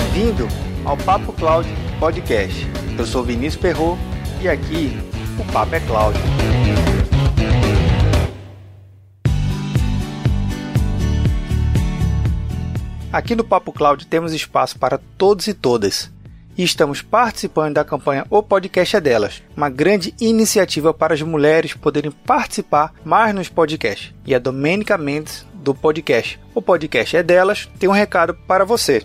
Bem-vindo ao Papo Cloud Podcast. Eu sou Vinícius Perro e aqui o Papo é Cloud. Aqui no Papo Cloud temos espaço para todos e todas. E estamos participando da campanha O Podcast é Delas, uma grande iniciativa para as mulheres poderem participar mais nos podcasts. E a Domênica Mendes, do podcast O Podcast é Delas, tem um recado para você.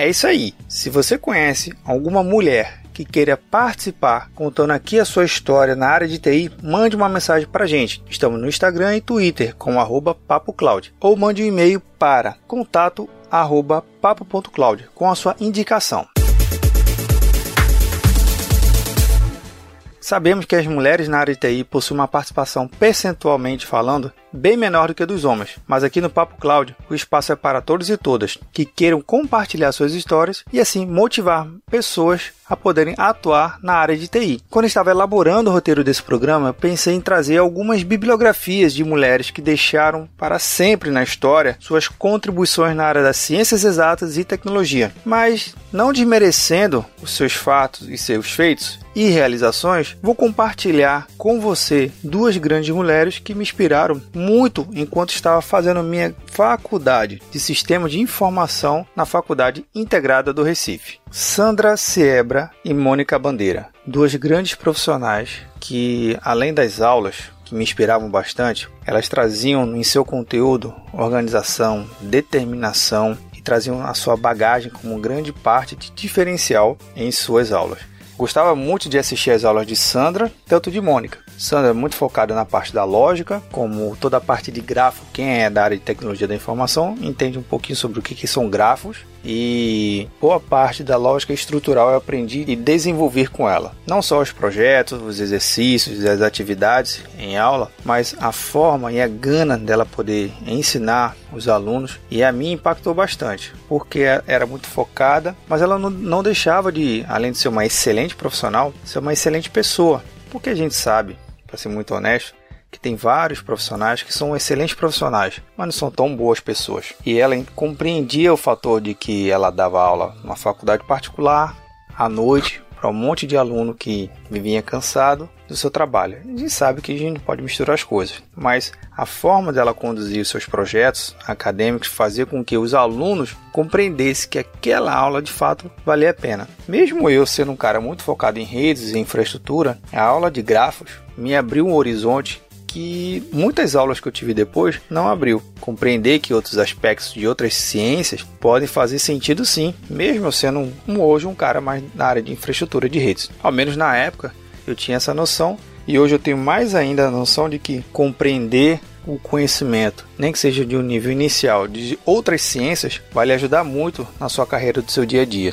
É isso aí. Se você conhece alguma mulher que queira participar contando aqui a sua história na área de TI, mande uma mensagem para a gente. Estamos no Instagram e Twitter com papocloud ou mande um e-mail para contato papo.cloud com a sua indicação. Sabemos que as mulheres na área de TI possuem uma participação percentualmente falando bem menor do que a dos homens, mas aqui no Papo Cloud o espaço é para todos e todas que queiram compartilhar suas histórias e assim motivar pessoas a poderem atuar na área de TI. Quando estava elaborando o roteiro desse programa, pensei em trazer algumas bibliografias de mulheres que deixaram para sempre na história suas contribuições na área das ciências exatas e tecnologia, mas não desmerecendo os seus fatos e seus feitos e realizações, vou compartilhar com você duas grandes mulheres que me inspiraram muito enquanto estava fazendo minha faculdade de Sistema de Informação na Faculdade Integrada do Recife. Sandra Siebra e Mônica Bandeira, duas grandes profissionais que, além das aulas, que me inspiravam bastante, elas traziam em seu conteúdo organização, determinação e traziam a sua bagagem como grande parte de diferencial em suas aulas. Gostava muito de assistir as aulas de Sandra, tanto de Mônica. Sandra é muito focada na parte da lógica, como toda a parte de grafo. Quem é da área de tecnologia da informação entende um pouquinho sobre o que, que são grafos e boa parte da lógica estrutural eu aprendi e desenvolver com ela. Não só os projetos, os exercícios, as atividades em aula, mas a forma e a gana dela poder ensinar os alunos e a mim impactou bastante, porque era muito focada, mas ela não, não deixava de, além de ser uma excelente profissional, ser uma excelente pessoa. Porque a gente sabe para ser muito honesto, que tem vários profissionais que são excelentes profissionais, mas não são tão boas pessoas. E ela compreendia o fator de que ela dava aula numa faculdade particular, à noite, para um monte de aluno que vivia cansado do seu trabalho. A gente sabe que a gente pode misturar as coisas, mas a forma dela conduzir os seus projetos acadêmicos fazia com que os alunos compreendessem que aquela aula de fato valia a pena. Mesmo eu sendo um cara muito focado em redes e infraestrutura, a aula de grafos me abriu um horizonte que muitas aulas que eu tive depois não abriu. Compreender que outros aspectos de outras ciências podem fazer sentido sim, mesmo sendo um, hoje um cara mais na área de infraestrutura de redes. Ao menos na época eu tinha essa noção e hoje eu tenho mais ainda a noção de que compreender o conhecimento, nem que seja de um nível inicial de outras ciências, vai lhe ajudar muito na sua carreira do seu dia a dia.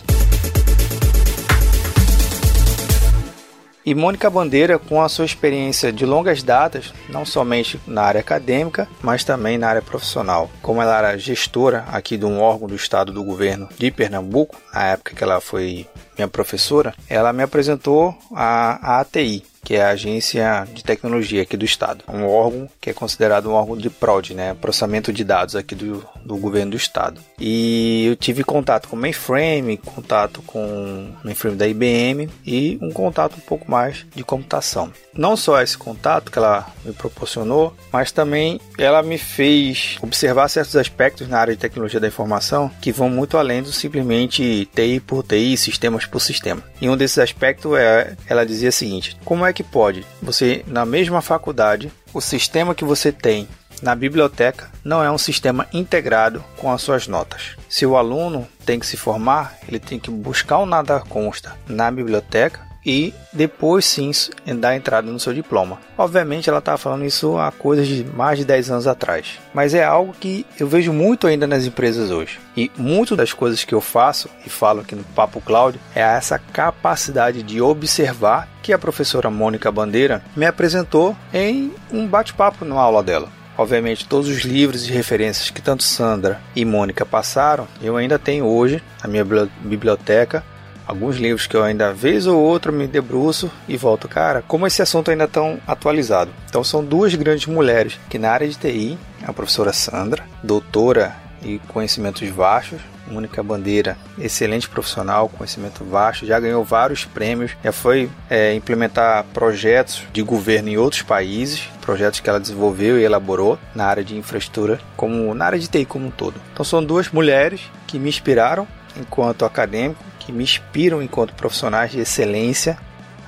E Mônica Bandeira, com a sua experiência de longas datas, não somente na área acadêmica, mas também na área profissional. Como ela era gestora aqui de um órgão do Estado do governo de Pernambuco, na época que ela foi minha professora, ela me apresentou a, a ATI, que é a Agência de Tecnologia aqui do Estado. Um órgão que é considerado um órgão de PROD, né? Processamento de dados aqui do, do governo do Estado. E eu tive contato com mainframe, contato com mainframe da IBM e um contato um pouco mais de computação. Não só esse contato que ela me proporcionou, mas também ela me fez observar certos aspectos na área de tecnologia da informação que vão muito além do simplesmente TI por TI, sistemas por sistema. E um desses aspectos é, ela dizia o seguinte: como é que pode você, na mesma faculdade, o sistema que você tem na biblioteca não é um sistema integrado com as suas notas. Se o aluno tem que se formar, ele tem que buscar o nada consta na biblioteca e depois sim dar entrada no seu diploma. Obviamente ela estava falando isso há coisas de mais de 10 anos atrás, mas é algo que eu vejo muito ainda nas empresas hoje. E muito das coisas que eu faço e falo aqui no Papo Cloud é essa capacidade de observar que a professora Mônica Bandeira me apresentou em um bate-papo na aula dela. Obviamente, todos os livros e referências que tanto Sandra e Mônica passaram, eu ainda tenho hoje na minha biblioteca alguns livros que eu ainda vez ou outra me debruço e volto, cara, como esse assunto ainda tão atualizado. Então são duas grandes mulheres que na área de TI, a professora Sandra, doutora e conhecimentos vastos, Mônica Bandeira, excelente profissional, conhecimento vasto, já ganhou vários prêmios, já foi é, implementar projetos de governo em outros países, projetos que ela desenvolveu e elaborou na área de infraestrutura, como na área de TI como um todo. Então são duas mulheres que me inspiraram enquanto acadêmico que me inspiram enquanto profissionais de excelência,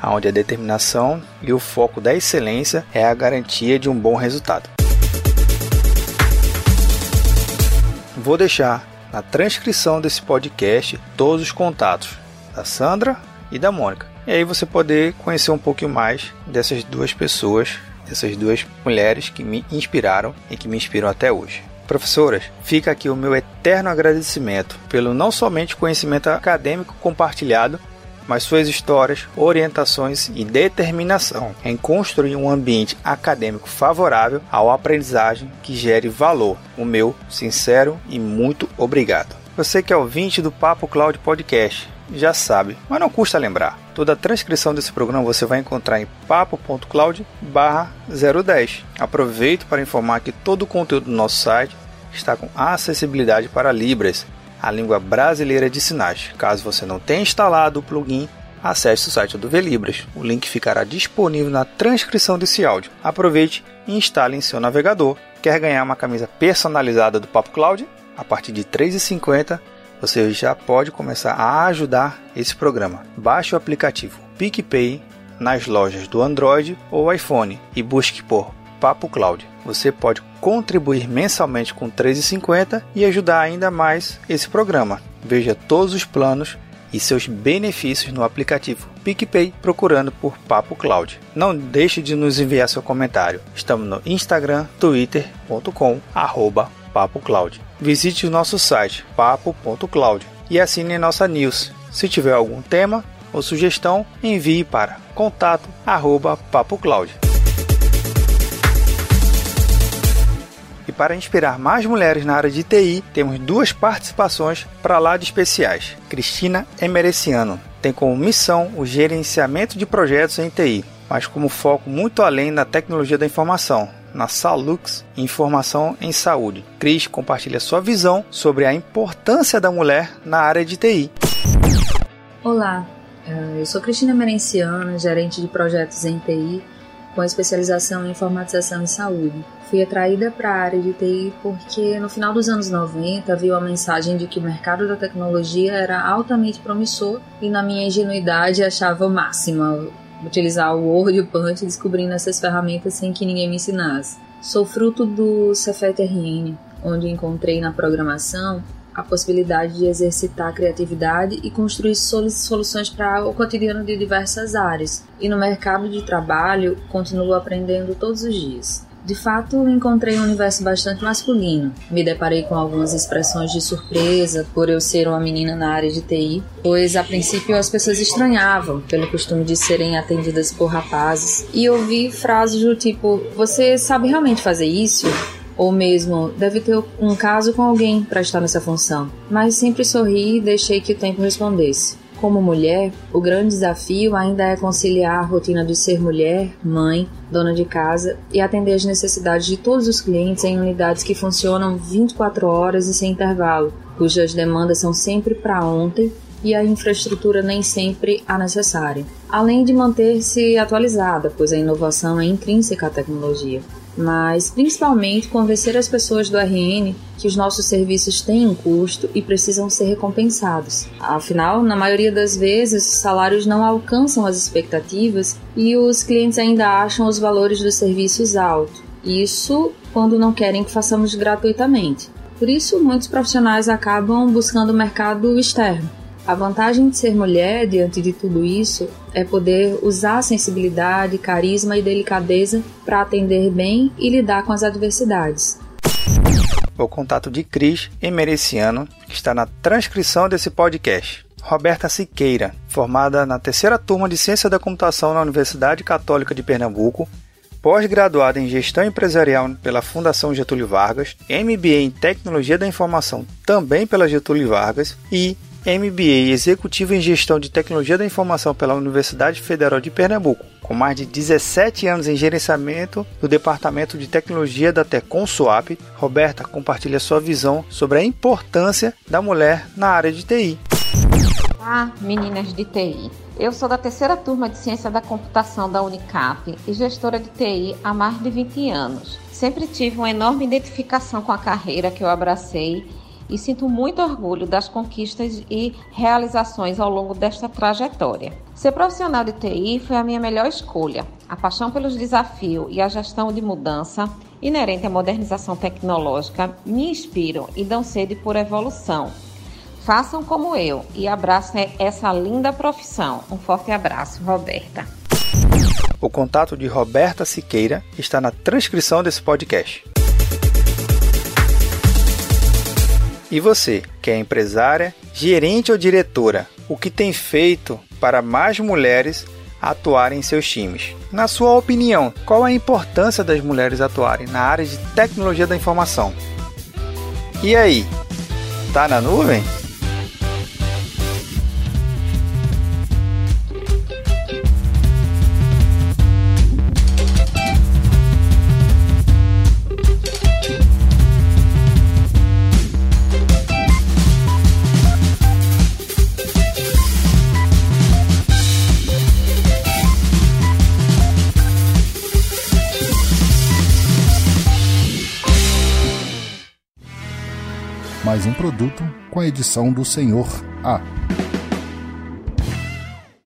onde a determinação e o foco da excelência é a garantia de um bom resultado. Vou deixar na transcrição desse podcast todos os contatos da Sandra e da Mônica. E aí você poder conhecer um pouquinho mais dessas duas pessoas, dessas duas mulheres que me inspiraram e que me inspiram até hoje. Professoras, fica aqui o meu eterno agradecimento pelo não somente conhecimento acadêmico compartilhado, mas suas histórias, orientações e determinação em construir um ambiente acadêmico favorável ao aprendizagem que gere valor. O meu sincero e muito obrigado. Você que é ouvinte do Papo Cloud Podcast, já sabe, mas não custa lembrar. Toda a transcrição desse programa você vai encontrar em papo.cloud 010. Aproveito para informar que todo o conteúdo do nosso site está com acessibilidade para Libras, a língua brasileira de sinais. Caso você não tenha instalado o plugin, acesse o site do Velibras. O link ficará disponível na transcrição desse áudio. Aproveite e instale em seu navegador. Quer ganhar uma camisa personalizada do Papo Cloud? A partir de R$ 3,50 você já pode começar a ajudar esse programa. Baixe o aplicativo PicPay nas lojas do Android ou iPhone e busque por Papo Cloud. Você pode contribuir mensalmente com R$ 3,50 e ajudar ainda mais esse programa. Veja todos os planos e seus benefícios no aplicativo PicPay procurando por Papo Cloud. Não deixe de nos enviar seu comentário. Estamos no Instagram, twitter.com, arroba. Visite o nosso site papo.cloud e assine nossa news. Se tiver algum tema ou sugestão, envie para contato arroba. E para inspirar mais mulheres na área de TI, temos duas participações para lá de especiais. Cristina Emereciano tem como missão o gerenciamento de projetos em TI, mas como foco muito além da tecnologia da informação, na Salux Informação em Saúde. Cris compartilha sua visão sobre a importância da mulher na área de TI. Olá, eh, eu sou Cristina Merenciano, gerente de projetos em TI, com especialização em informatização em saúde. Fui atraída para a área de TI porque no final dos anos 90 viu a mensagem de que o mercado da tecnologia era altamente promissor e na minha ingenuidade achava o máximo utilizar o Word e o Punch descobrindo essas ferramentas sem que ninguém me ensinasse. Sou fruto do Cefet RN, onde encontrei na programação a possibilidade de exercitar a criatividade e construir soluções para o cotidiano de diversas áreas. E no mercado de trabalho, continuo aprendendo todos os dias. De fato, encontrei um universo bastante masculino. Me deparei com algumas expressões de surpresa por eu ser uma menina na área de TI, pois a princípio as pessoas estranhavam pelo costume de serem atendidas por rapazes. E ouvi frases do tipo: Você sabe realmente fazer isso? Ou mesmo deve ter um caso com alguém para estar nessa função. Mas sempre sorri e deixei que o tempo respondesse. Como mulher, o grande desafio ainda é conciliar a rotina de ser mulher, mãe, dona de casa e atender às necessidades de todos os clientes em unidades que funcionam 24 horas e sem intervalo, cujas demandas são sempre para ontem e a infraestrutura nem sempre a necessária. Além de manter-se atualizada, pois a inovação é intrínseca à tecnologia mas principalmente convencer as pessoas do RN que os nossos serviços têm um custo e precisam ser recompensados. Afinal, na maioria das vezes, os salários não alcançam as expectativas e os clientes ainda acham os valores dos serviços altos. Isso quando não querem que façamos gratuitamente. Por isso, muitos profissionais acabam buscando o mercado externo A vantagem de ser mulher diante de tudo isso é poder usar sensibilidade, carisma e delicadeza para atender bem e lidar com as adversidades. O contato de Cris Emereciano, que está na transcrição desse podcast. Roberta Siqueira, formada na terceira turma de Ciência da Computação na Universidade Católica de Pernambuco, pós-graduada em Gestão Empresarial pela Fundação Getúlio Vargas, MBA em Tecnologia da Informação também pela Getúlio Vargas e MBA Executivo em Gestão de Tecnologia da Informação pela Universidade Federal de Pernambuco, com mais de 17 anos em gerenciamento do Departamento de Tecnologia da Tecon Swap, Roberta compartilha sua visão sobre a importância da mulher na área de TI. Olá, meninas de TI. Eu sou da terceira turma de Ciência da Computação da Unicap e gestora de TI há mais de 20 anos. Sempre tive uma enorme identificação com a carreira que eu abracei e sinto muito orgulho das conquistas e realizações ao longo desta trajetória. Ser profissional de TI foi a minha melhor escolha. A paixão pelos desafios e a gestão de mudança inerente à modernização tecnológica me inspiram e dão sede por evolução. Façam como eu e abracem essa linda profissão. Um forte abraço, Roberta. O contato de Roberta Siqueira está na transcrição desse podcast. E você, que é empresária, gerente ou diretora, o que tem feito para mais mulheres atuarem em seus times? Na sua opinião, qual a importância das mulheres atuarem na área de tecnologia da informação? E aí, tá na nuvem? Produto com a edição do Senhor A.